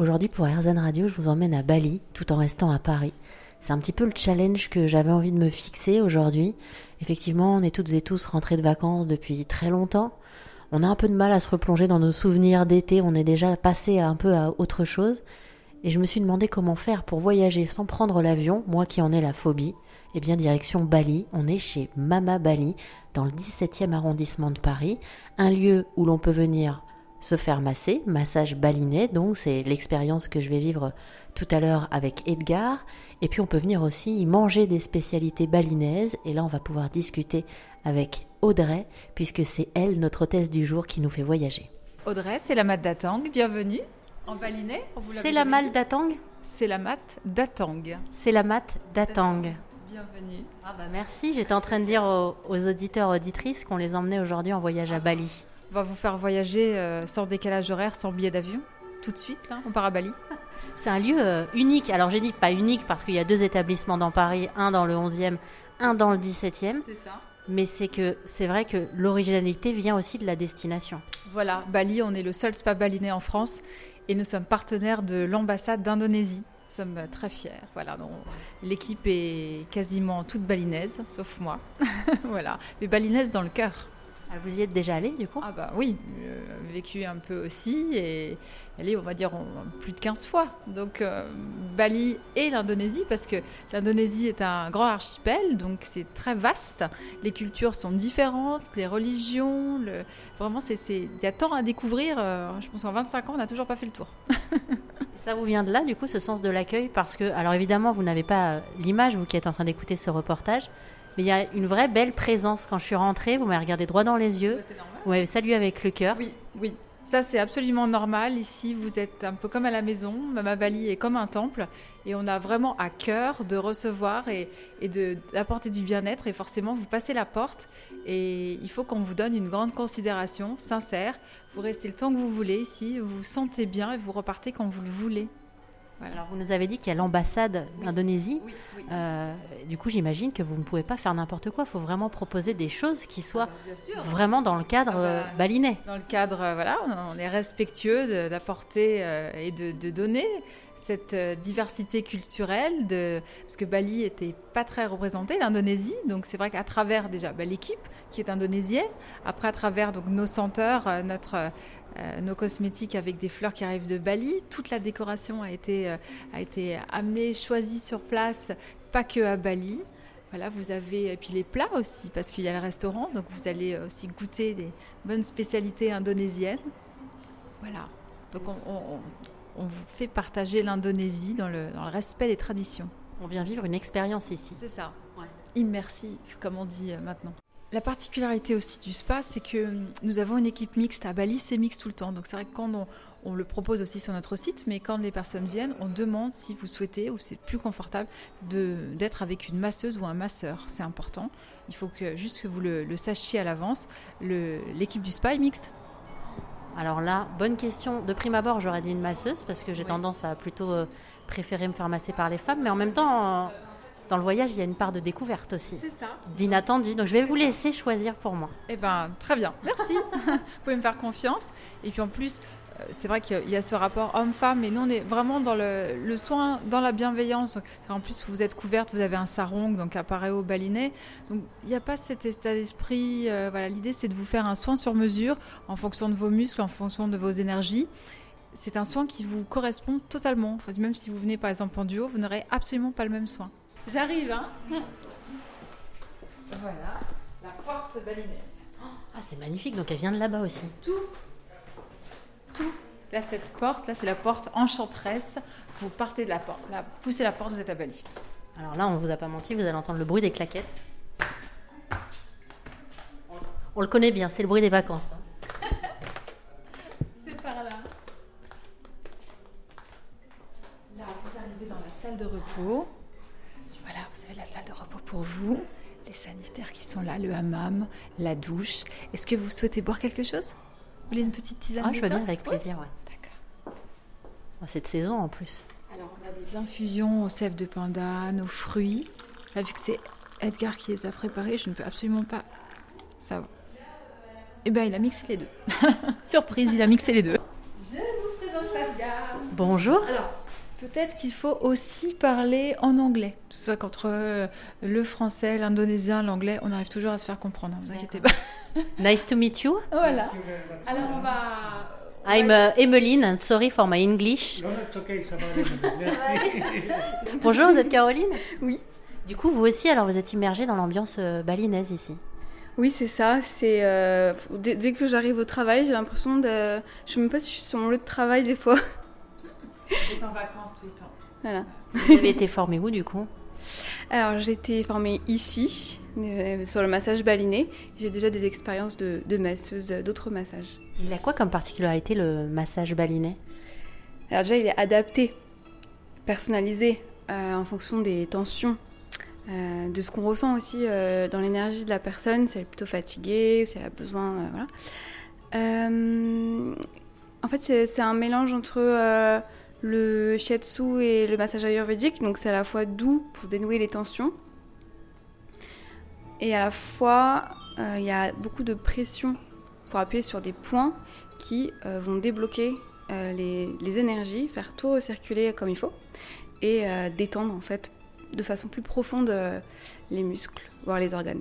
Aujourd'hui, pour RZN Radio, je vous emmène à Bali, tout en restant à Paris. C'est un petit peu le challenge que j'avais envie de me fixer aujourd'hui. Effectivement, on est toutes et tous rentrés de vacances depuis très longtemps. On a un peu de mal à se replonger dans nos souvenirs d'été, on est déjà passé un peu à autre chose. Et je me suis demandé comment faire pour voyager sans prendre l'avion, moi qui en ai la phobie. Eh bien, direction Bali, on est chez Mama Bali, dans le 17e arrondissement de Paris, un lieu où l'on peut venir se faire masser, massage balinais, donc c'est l'expérience que je vais vivre tout à l'heure avec Edgar. Et puis on peut venir aussi y manger des spécialités balinaises, et là on va pouvoir discuter avec Audrey, puisque c'est elle, notre hôtesse du jour, qui nous fait voyager. Audrey, c'est la mat d'Atang, bienvenue en balinais. C'est la mat d'Atang C'est la mat d'Atang. C'est la mat d'Atang. Bienvenue. Ah bah merci, j'étais en train de dire aux, auditeurs auditrices qu'on les emmenait aujourd'hui en voyage à Bali. On va vous faire voyager euh, sans décalage horaire, sans billet d'avion. Tout de suite, là, on part à Bali. C'est un lieu euh, unique. Alors j'ai dit pas unique parce qu'il y a deux établissements dans Paris, un dans le 11e, un dans le 17e. C'est ça. Mais c'est que c'est vrai que l'originalité vient aussi de la destination. Voilà, Bali, on est le seul spa balinais en France et nous sommes partenaires de l'ambassade d'Indonésie. Nous sommes euh, très fiers. Voilà, l'équipe est quasiment toute balinaise, sauf moi. voilà, mais balinaise dans le cœur. Ah, vous y êtes déjà allé du coup? Ah bah oui, euh, vécu un peu aussi et allez, on va dire plus de 15 fois. Donc euh, Bali et l'Indonésie parce que l'Indonésie est un grand archipel, donc c'est très vaste. Les cultures sont différentes, les religions, le... vraiment c'est il y a tant à découvrir. Euh, je pense qu'en 25 ans, on n'a toujours pas fait le tour. Ça vous vient de là, du coup, ce sens de l'accueil? Parce que, alors évidemment, vous n'avez pas l'image, vous qui êtes en train d'écouter ce reportage, mais il y a une vraie belle présence. Quand je suis rentrée, vous m'avez regardé droit dans les yeux. Vous m'avez salué avec le cœur. Oui, oui. Ça, c'est absolument normal. Ici, vous êtes un peu comme à la maison. Mama Bali est comme un temple. Et on a vraiment à cœur de recevoir et, et d'apporter du bien-être. Et forcément, vous passez la porte. Et il faut qu'on vous donne une grande considération, sincère. Vous restez le temps que vous voulez ici. Vous vous sentez bien et vous repartez quand vous le voulez. Alors, vous nous avez dit qu'il y a l'ambassade d'Indonésie. Euh, du coup, j'imagine que vous ne pouvez pas faire n'importe quoi. Il faut vraiment proposer des choses qui soient ah, vraiment dans le cadre ah bah, euh, balinais. Dans le cadre, euh, voilà, on est respectueux d'apporter et de, donner cette diversité culturelle, de, parce que Bali était pas très représenté, l'Indonésie. Donc c'est vrai qu'à travers déjà bah, l'équipe qui est indonésienne, après à travers donc nos senteurs, notre euh, nos cosmétiques avec des fleurs qui arrivent de Bali. Toute la décoration a été, euh, a été amenée, choisie sur place, pas que à Bali. Voilà, vous avez et puis les plats aussi parce qu'il y a le restaurant, donc vous allez aussi goûter des bonnes spécialités indonésiennes. Voilà. Donc on, on, vous fait partager l'Indonésie dans le, dans le, respect des traditions. On vient vivre une expérience ici. C'est ça. Ouais. Immersif, comme on dit maintenant. La particularité aussi du spa, c'est que nous avons une équipe mixte. À Bali, c'est mixte tout le temps. Donc c'est vrai que quand on, le propose aussi sur notre site, mais quand les personnes viennent, on demande si vous souhaitez ou c'est plus confortable d'être avec une masseuse ou un masseur. C'est important. Il faut que juste que vous le, sachiez à l'avance. L'équipe du spa est mixte. Alors là, bonne question. De prime abord, j'aurais dit une masseuse parce que j'ai tendance à plutôt euh, préférer me faire masser par les femmes, mais en même temps dans le voyage, il y a une part de découverte aussi. C'est ça. D'inattendu. Donc je vais vous laisser choisir pour moi. Eh ben, très bien. Merci. vous pouvez me faire confiance. Et puis en plus, euh, c'est vrai qu'il y a ce rapport homme-femme, mais nous on est vraiment dans le, soin, dans la bienveillance. En plus, vous êtes couverte, vous avez un sarong, donc appareil au balinet. Donc il n'y a pas cet état d'esprit. Euh, voilà, l'idée c'est de vous faire un soin sur mesure en fonction de vos muscles, en fonction de vos énergies. C'est un soin qui vous correspond totalement. Même si vous venez par exemple en duo, vous n'aurez absolument pas le même soin. J'arrive, hein Voilà, la porte balinaise. ah, c'est magnifique, donc elle vient de là-bas aussi. Tout, tout. Là, cette porte, là, c'est la porte enchanteresse. Vous partez de la porte. Là, poussez la porte, vous êtes à Bali. Alors là, on vous a pas menti, vous allez entendre le bruit des claquettes. On le connaît bien, c'est le bruit des vacances. Hein. c'est par là. Là, vous arrivez dans la salle de repos la salle de repos pour vous, les sanitaires qui sont là, le hammam, la douche. Est-ce que vous souhaitez boire quelque chose? Vous voulez une petite tisane Ah, je veux bien avec plaisir, ouais. D'accord. cette saison en plus. Alors, on a des infusions aux sève de panda, aux fruits. Là, vu que c'est Edgar qui les a préparés, je ne peux absolument pas savoir. Eh bien, il a mixé les deux. Surprise, il a mixé les deux. Je vous présente Edgar. Bonjour. Alors, peut-être qu'il faut aussi parler en anglais. C'est vrai qu'entre euh, le français, l'indonésien, l'anglais, on arrive toujours à se faire comprendre. Ne vous inquiétez pas. Nice to meet you. Voilà. Alors, on va. I'm uh, Emeline and sorry for my English. Non, non, c'est ok, ça va aller. madame. Merci. Bonjour, vous êtes Caroline? Oui. Du coup, vous aussi, alors vous êtes immergée dans l'ambiance euh, balinaise ici. Oui, c'est ça. C'est euh, dès, dès que j'arrive au travail, j'ai l'impression de. Je sais même pas si je suis sur mon lieu de travail des fois. Est en vacances tout le temps. voilà. Vous avez été formée où du coup? Alors, j'ai été formée ici euh, sur le massage baliné. J'ai déjà des expériences de, de masseuse d'autres massages. Il a quoi comme particularité le massage baliné? Alors déjà, il est adapté, personnalisé euh, en fonction des tensions, euh, de ce qu'on ressent aussi euh, dans l'énergie de la personne, si elle est plutôt fatiguée, si elle a besoin, euh, voilà. Euh, en fait, c'est c'est un mélange entre euh, le shiatsu et le massage ayurvédique, donc c'est à la fois doux pour dénouer les tensions, et à la fois euh, il y a beaucoup de pression pour appuyer sur des points qui euh, vont débloquer euh, les, les énergies, faire tout recirculer comme il faut et détendre en fait de façon plus profonde les muscles, voire les organes.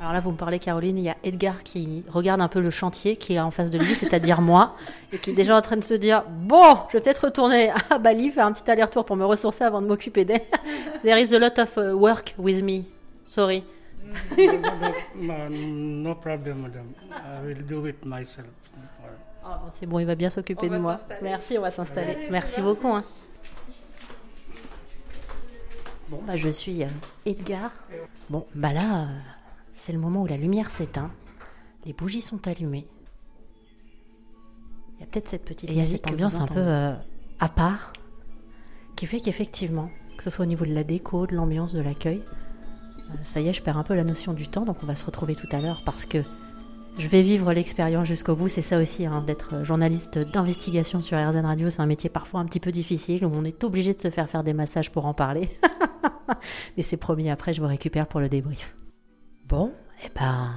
Alors là, vous me parlez, Caroline, il y a Edgar qui regarde un peu le chantier qui est en face de lui, c'est-à-dire moi, et qui est déjà en train de se dire Bon, je vais peut-être retourner à Bali, faire un petit aller-retour pour me ressourcer avant de m'occuper d'elle. There is a lot of uh, work with me. Sorry. no, problem, madam. I will do it myself. Bon, c'est bon, il va bien s'occuper de moi. Merci, on va s'installer. Merci beaucoup. hein. Bon, bah, je suis euh, Edgar. Bon, bah là, euh, c'est le moment où la lumière s'éteint. Les bougies sont allumées. Il y a peut-être cette petite. Et il y a cette ambiance un peu euh, à part qui fait qu'effectivement, que ce soit au niveau de la déco, de l'ambiance, de l'accueil, euh, ça y est, je perds un peu la notion du temps, donc on va se retrouver tout à l'heure parce que je vais vivre l'expérience jusqu'au bout. C'est ça aussi, hein, d'être journaliste d'investigation sur RZN Radio. C'est un métier parfois un petit peu difficile où on est obligé de se faire faire des massages pour en parler. Mais c'est promis, après, je vous récupère pour le débrief. Bon, et ben,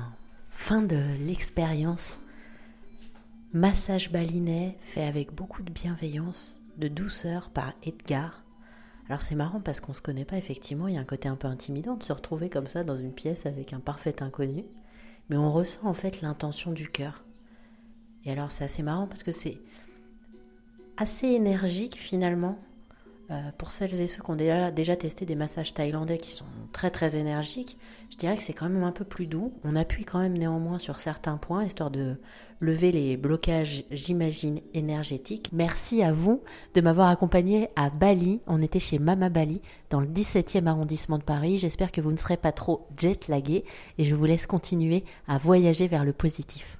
fin de l'expérience. Massage balinais fait avec beaucoup de bienveillance, de douceur par Edgar. Alors c'est marrant parce qu'on se connaît pas effectivement, il y a un côté un peu intimidant de se retrouver comme ça dans une pièce avec un parfait inconnu mais on ressent en fait l'intention du cœur. Et alors c'est assez marrant parce que c'est assez énergique finalement. Euh, pour celles et ceux qui ont déjà, testé des massages thaïlandais qui sont très très énergiques, je dirais que c'est quand même un peu plus doux. On appuie quand même néanmoins sur certains points histoire de lever les blocages, j'imagine, énergétiques. Merci à vous de m'avoir accompagné à Bali. On était chez Mama Bali dans le 17e arrondissement de Paris. J'espère que vous ne serez pas trop jet lagué et je vous laisse continuer à voyager vers le positif.